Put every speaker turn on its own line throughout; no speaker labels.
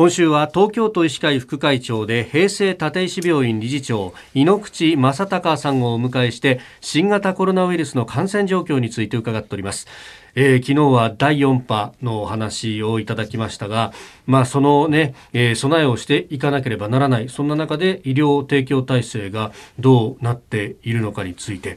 今週は東京都医師会副会長で平成立石病院理事長井ノ口正隆さんをお迎えして新型コロナウイルスの感染状況について伺っております。えー、昨日は第4波のお話をいただきましたが、まあ、そのね、えー、備えをしていかなければならない、そんな中で医療提供体制がどうなっているのかについて、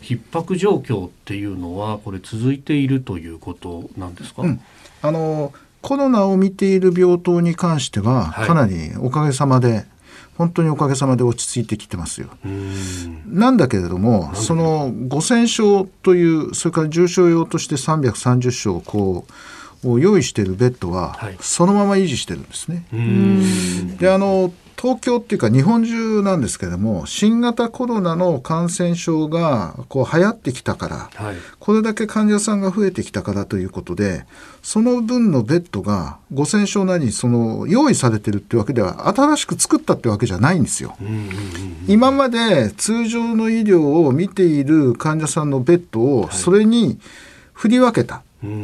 逼迫状況っていうのは、これ続いているということなんですか、うん、
あのコロナを見ている病棟に関しては、かなりおかげさまで、本当におかげさまで落ち着いてきてますよ。なんだけれどもその5,000床というそれから重症用として330床こう用意しているベッドはそのまま維持してるんですね。であの東京っていうか日本中なんですけれども新型コロナの感染症がこう流行ってきたから、はい、これだけ患者さんが増えてきたからということでその分のベッドが5,000床なりにその用意されてるってわけでは新しく作ったってわけじゃないんですよ。今まで通常の医療を見ている患者さんのベッドをそれに振り分けた。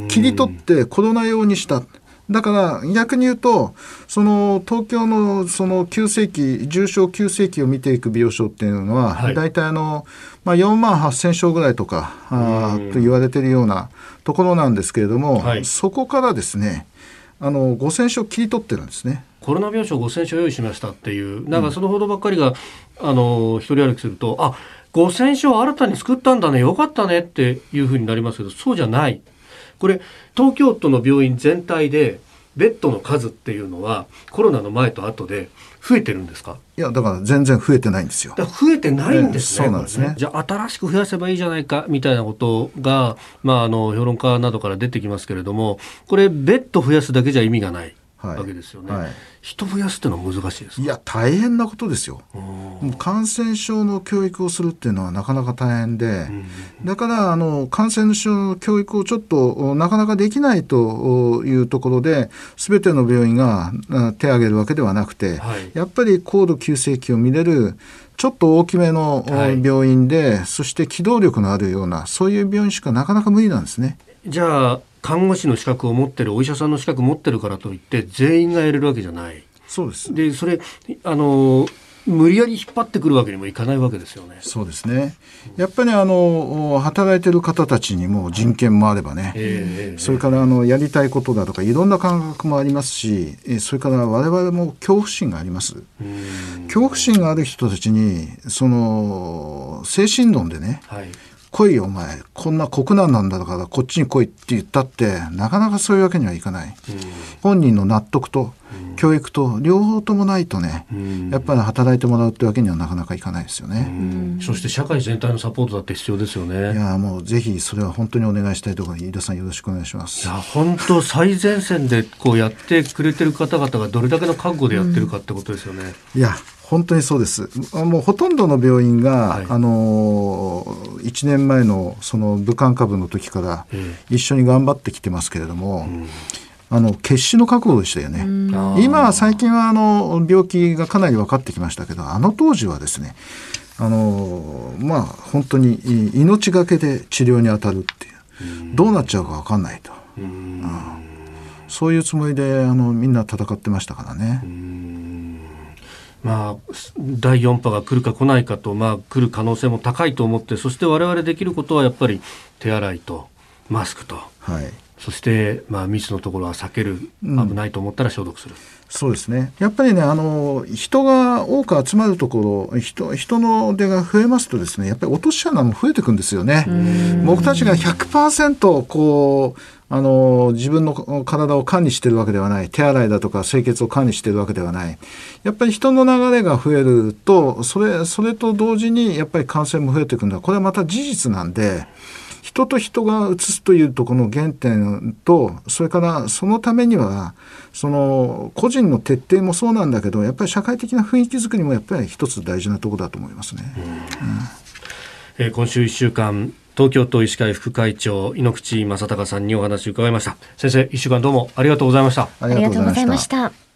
切り取ってコロナ用にした。だから逆に言うとその東京のその急性期重症急性期を見ていく病床っていうのは、はい、大体あの、まあ、4万8,000床ぐらいとかあと言われてるようなところなんですけれども、はい、そこからですねあの5,000床切り取ってるんですね。
コロナ病床5,000床用意しましたっていうなんかそのほどばっかりが、うん、あの一人歩きするとあ5,000床新たに作ったんだねよかったねっていうふうになりますけどそうじゃない。これ東京都の病院全体でベッドの数っていうのはコロナの前と後で増えてるんですか？
いやだから全然増えてないんですよ。
増えてないんです
ね。そうなんですね。
じゃあ新しく増やせばいいじゃないかみたいなことがまああの評論家などから出てきますけれども、これベッド増やすだけじゃ意味がない。わけですよね、はい、人増やすってのは難しいです
いや大変なことですよ。もう感染症の教育をするっていうのはなかなか大変で、だからあの感染症の教育をちょっとなかなかできないというところで全ての病院が手を挙げるわけではなくて、はい、やっぱり高度急性期を見れるちょっと大きめの病院で、はい、そして機動力のあるようなそういう病院しかなかなか無理なんですね。
じゃあ看護師の資格を持ってるお医者さんの資格を持ってるからといって全員がやれるわけじゃない。
そうです。
でそれあの無理やり引っ張ってくるわけにもいかないわけですよね。
そうですね。やっぱりあの働いてる方たちにも人権もあればね、えー、それからあのやりたいことだとかいろんな感覚もありますし、それから我々も恐怖心があります。恐怖心がある人たちにその精神論でね、はい、来いよお前こんな国難なんだからこっちに来いって言ったってなかなかそういうわけにはいかない、うん、本人の納得と教育と両方ともないとね、うん、やっぱり働いてもらうってわけにはなかなかいかないですよね、
うん、そして社会全体のサポートだって必要ですよね。
いやもうぜひそれは本当にお願いしたいところ飯田さんよろしくお願いします。
いや本当最前線でこうやってくれてる方々がどれだけの覚悟でやってるかってことですよね、
いや本当にそうです。もうほとんどの病院が、はい、あの1年前のその武漢株の時から一緒に頑張ってきてますけれども、うん、あの決死の覚悟でしたよね。今は最近はあの病気がかなり分かってきましたけど、あの当時はですね、あのまあ本当に命がけで治療に当たるっていう、どうなっちゃうか分かんないと。そういうつもりであのみんな戦ってましたからね。
まあ、第4波が来るか来ないかと、まあ、来る可能性も高いと思ってそして我々できることはやっぱり手洗いとマスクと、はい、そして、まあ、密のところは避ける危ないと思ったら消毒する。うん
そうですね。やっぱりね、あの、人が多く集まるところ、人、人の出が増えますとですね、やっぱり落とし穴も増えていくんですよね。僕たちが100%こう、あの、自分の体を管理してるわけではない。手洗いだとか清潔を管理してるわけではない。やっぱり人の流れが増えると、それ、それと同時にやっぱり感染も増えていくんだ。これはまた事実なんで、人と人が移すというとこの原点とそれからそのためにはその個人の徹底もそうなんだけどやっぱり社会的な雰囲気づくりもやっぱり一つ大事なところだと思いますね。
うん、えー、今週1週間東京都医師会副会長井ノ口正孝さんにお話を伺いました。先生1週間どうもありがとうございました。
ありがとうございました